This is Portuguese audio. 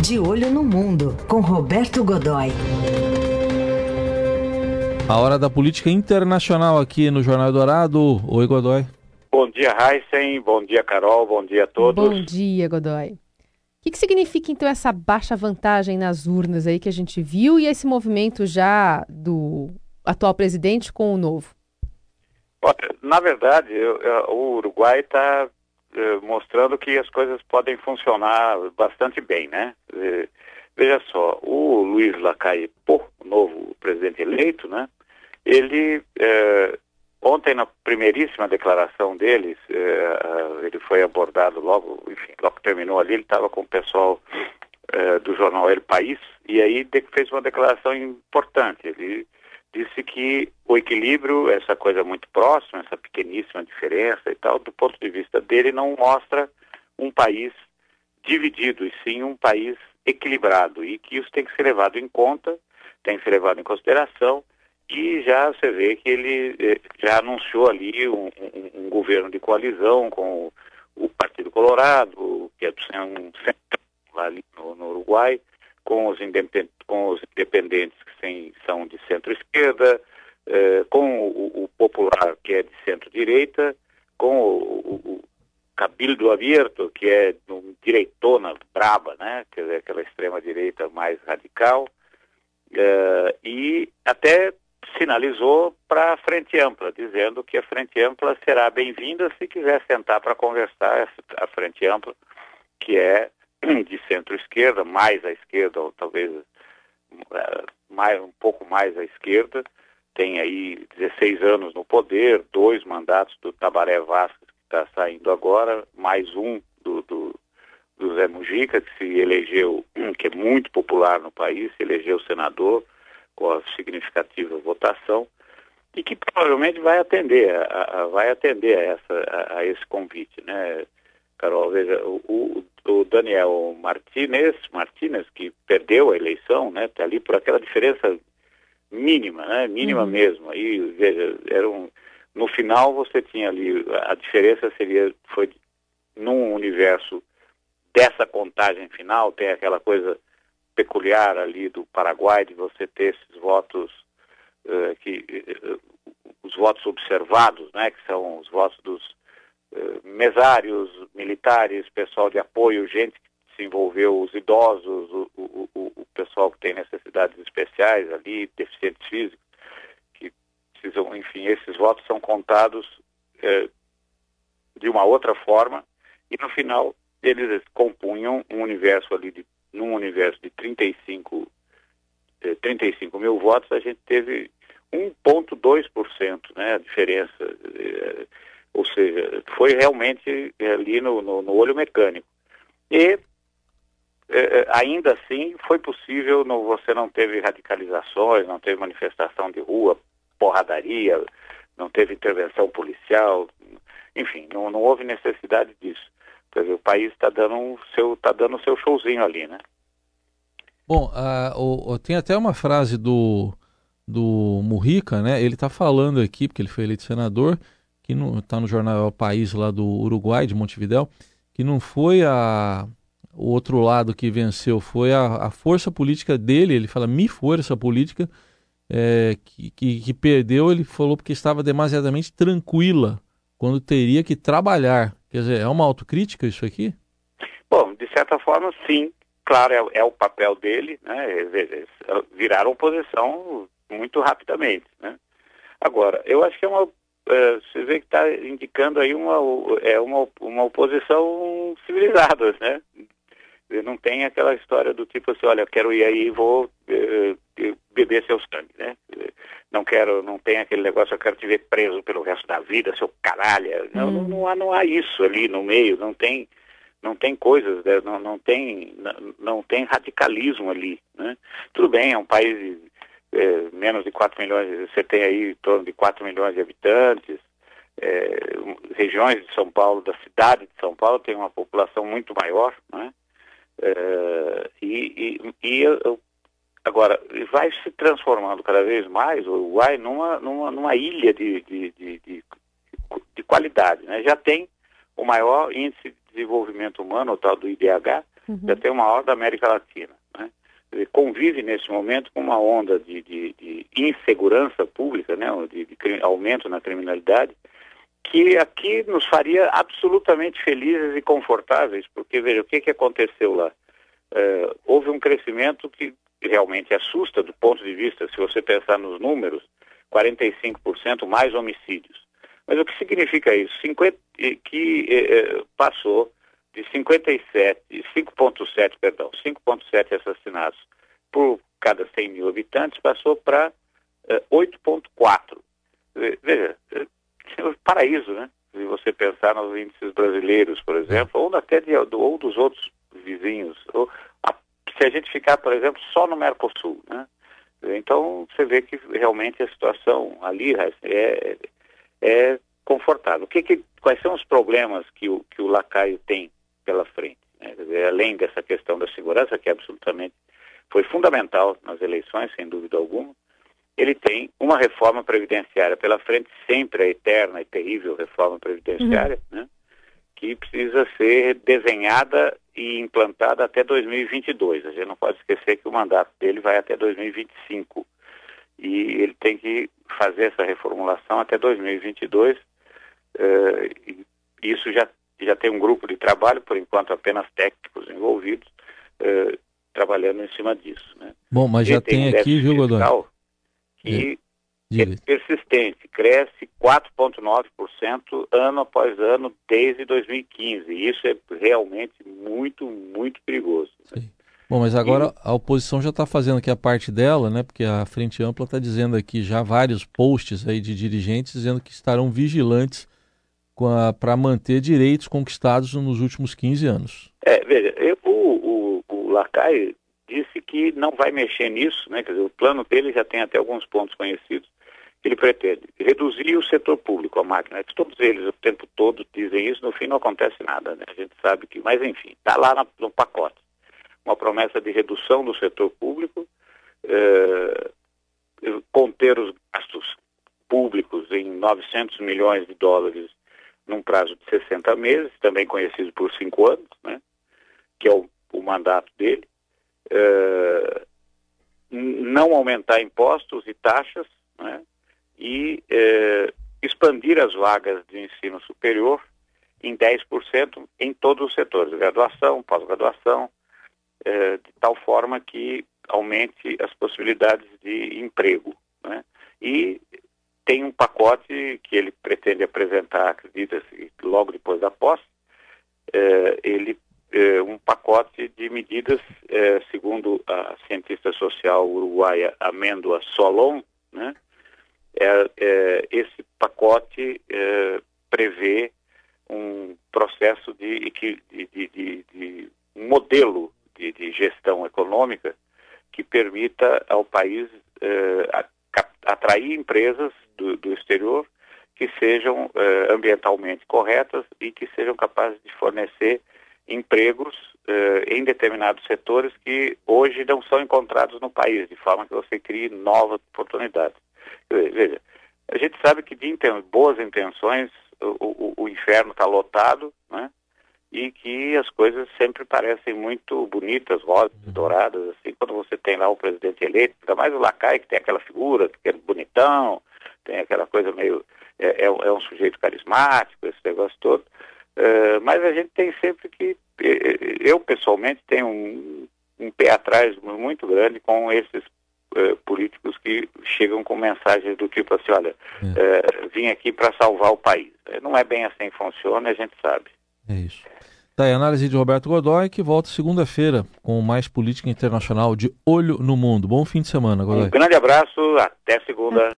De Olho no Mundo, com Roberto Godoy. A hora da política internacional aqui no Jornal Dourado. Oi, Godoy. Bom dia, Heisen. Bom dia, Carol. Bom dia a todos. Bom dia, Godoy. O que, que significa, então, essa baixa vantagem nas urnas aí que a gente viu e esse movimento já do atual presidente com o novo? Olha, na verdade, eu, eu, o Uruguai está mostrando que as coisas podem funcionar bastante bem, né? Eh, veja só, o Luiz Lacalle Pou, o novo presidente eleito, né? Ele, eh, ontem na primeiríssima declaração deles, ele foi abordado logo, enfim, logo que terminou ali, ele estava com o pessoal do jornal El País, e aí fez uma declaração importante. Ele disse que o equilíbrio, essa coisa muito próxima, essa pequeníssima diferença e tal, do ponto de vista dele, não mostra um país dividido, e sim um país equilibrado, e que isso tem que ser levado em conta, tem que ser levado em consideração, e já você vê que ele eh, já anunciou ali um, um, um governo de coalizão com o Partido Colorado, que é centro lá ali no, no Uruguai, com os, independentes, com os independentes que são de centro-esquerda, eh, com o, o, Popular, que é de centro-direita, com o, o, Cabildo Abierto, que é um direitona braba, né? Quer dizer, aquela extrema-direita mais radical, eh, e até sinalizou para a Frente Ampla, dizendo que a Frente Ampla será bem-vinda se quiser sentar para conversar, a Frente Ampla, que é de centro-esquerda, mais à esquerda, ou talvez uh, mais, um pouco mais à esquerda, tem aí 16 anos no poder, dois mandatos do Tabaré Vasco, que está saindo agora, mais um do, do, do Zé Mujica, que se elegeu, que é muito popular no país, se elegeu senador com a significativa votação, e que provavelmente vai atender, a, a, vai atender a, essa, a, a esse convite, né? Carol, veja, o, o Daniel Martinez, Martinez, que perdeu a eleição, né, tá ali por aquela diferença mínima, né, mínima uhum. mesmo. Aí, veja, era um, no final você tinha ali, a diferença seria, foi num universo dessa contagem final, tem aquela coisa peculiar ali do Paraguai, de você ter esses votos, uh, que, uh, os votos observados, né, que são os votos dos mesários, militares, pessoal de apoio, gente que se envolveu, os idosos, o, o, o, o pessoal que tem necessidades especiais ali, deficientes físicos, que precisam, enfim, esses votos são contados eh, de uma outra forma e no final eles compunham um universo ali, de, num universo de 35, eh, 35 mil votos, a gente teve 1,2%, né, a diferença. Eh, ou seja, foi realmente ali no, no, no olho mecânico. E é, ainda assim foi possível, no, você não teve radicalizações, não teve manifestação de rua, porradaria, não teve intervenção policial, enfim, não, não houve necessidade disso. Quer dizer, o país está dando seu, tá dando seu showzinho ali, né? Bom, uh, o, tem até uma frase do, do Murrica, né? Ele está falando aqui, porque ele foi eleito senador, que está no jornal País lá do Uruguai, de Montevidéu, que não foi a, o outro lado que venceu, foi a, a força política dele, ele fala mi força política, é, que, que, que, perdeu, ele falou porque estava demasiadamente tranquila quando teria que trabalhar. Quer dizer, é uma autocrítica isso aqui? Bom, de certa forma, sim. Claro, é, é o papel dele, né? Viraram oposição muito rapidamente, né? Agora, eu acho que é uma é, você vê que está indicando aí uma, é uma, uma oposição civilizada, né? Não tem aquela história do tipo assim, olha, eu quero ir aí e vou é, beber seu sangue, né? Não quero, não tem aquele negócio, eu quero te ver preso pelo resto da vida, seu caralho. Hum. Não, não, há, não há isso ali no meio, não tem, não tem coisas, né? não, não, tem, não, não tem radicalismo ali, né? Tudo bem, é um país é, menos de 4 milhões, você tem aí em torno de 4 milhões de habitantes, é, regiões de São Paulo, da cidade de São Paulo, tem uma população muito maior, né? É, e, e, e agora vai se transformando cada vez mais o Uruguai numa, numa, numa ilha de, de, de, de, de qualidade, né? Já tem o maior índice de desenvolvimento humano, o tal do IDH, uhum. já tem o maior da América Latina. Né? Convive nesse momento com uma onda de, de, de insegurança pública, né? de, de aumento na criminalidade, que aqui nos faria absolutamente felizes e confortáveis, porque veja, o que, que aconteceu lá? Uh, houve um crescimento que realmente assusta do ponto de vista, se você pensar nos números, 45% mais homicídios. Mas o que significa isso? 50, que eh, passou de 57, 5,7, perdão, 5,7 assassinatos por cada 100 mil habitantes, passou para eh, 8,4. Veja, é paraíso, né? Se você pensar nos índices brasileiros, por exemplo, ou até de, ou dos outros vizinhos. Ou, a, se a gente ficar, por exemplo, só no Mercosul, né? Então, você vê que realmente a situação ali é, é confortável. O que, que, quais são os problemas que o, que o lacaio tem pela frente? Né? Dizer, além dessa questão da segurança, que absolutamente foi fundamental nas eleições, sem dúvida alguma, ele tem uma reforma previdenciária pela frente, sempre a eterna e terrível reforma previdenciária, uhum. né? que precisa ser desenhada e implantada até 2022. A gente não pode esquecer que o mandato dele vai até 2025 e ele tem que fazer essa reformulação até 2022. Uh, isso já já tem um grupo de trabalho, por enquanto apenas técnicos envolvidos, uh, trabalhando em cima disso. Né? Bom, mas já tem, tem aqui, viu, Godoy? Que é. É persistente, cresce 4,9% ano após ano desde 2015. Isso é realmente muito, muito perigoso. Sim. Bom, mas agora e... a oposição já está fazendo aqui a parte dela, né? Porque a Frente Ampla está dizendo aqui já vários posts aí de dirigentes dizendo que estarão vigilantes para manter direitos conquistados nos últimos 15 anos. É, veja, eu, o, o, o disse que não vai mexer nisso, né? Quer dizer, o plano dele já tem até alguns pontos conhecidos ele pretende reduzir o setor público, a máquina. Todos eles o tempo todo dizem isso, no fim não acontece nada, né? A gente sabe que, mas enfim, está lá no pacote. Uma promessa de redução do setor público, eh, conter os gastos públicos em 900 milhões de dólares num prazo de 60 meses, também conhecido por cinco anos, né? Que é o, o mandato dele. Eh, não aumentar impostos e taxas, né? e eh, expandir as vagas de ensino superior em 10% em todos os setores, graduação, pós-graduação, eh, de tal forma que aumente as possibilidades de emprego. Né? E tem um pacote que ele pretende apresentar, acredita-se, logo depois da posse, eh, ele um pacote de medidas, segundo a cientista social uruguaia Amêndoa Solon, né? é, é, esse pacote é, prevê um processo de, de, de, de um modelo de, gestão econômica que permita ao país é, atrair empresas do, do, exterior que sejam é, ambientalmente corretas e que sejam capazes de fornecer empregos é, em determinados setores que hoje não são encontrados no país, de forma que você crie novas oportunidades. Veja, a gente sabe que de inten boas intenções o, o, o inferno está lotado, né? E que as coisas sempre parecem muito bonitas, rosas, uhum. douradas, assim, quando você tem lá o presidente eleito, ainda mais o Lacai, que tem aquela figura, que é bonitão, tem aquela coisa meio. É, é, é um sujeito carismático, esse negócio todo. Uh, mas a gente tem sempre que. Eu, pessoalmente, tenho um, um pé atrás muito grande com esses uh, políticos que chegam com mensagens do tipo assim, olha, uh, vim aqui para salvar o país. Não é bem assim que funciona, a gente sabe. É isso. Tá aí análise de Roberto Godoy, que volta segunda-feira com mais política internacional de olho no mundo. Bom fim de semana, Godoy. Um grande abraço, até segunda.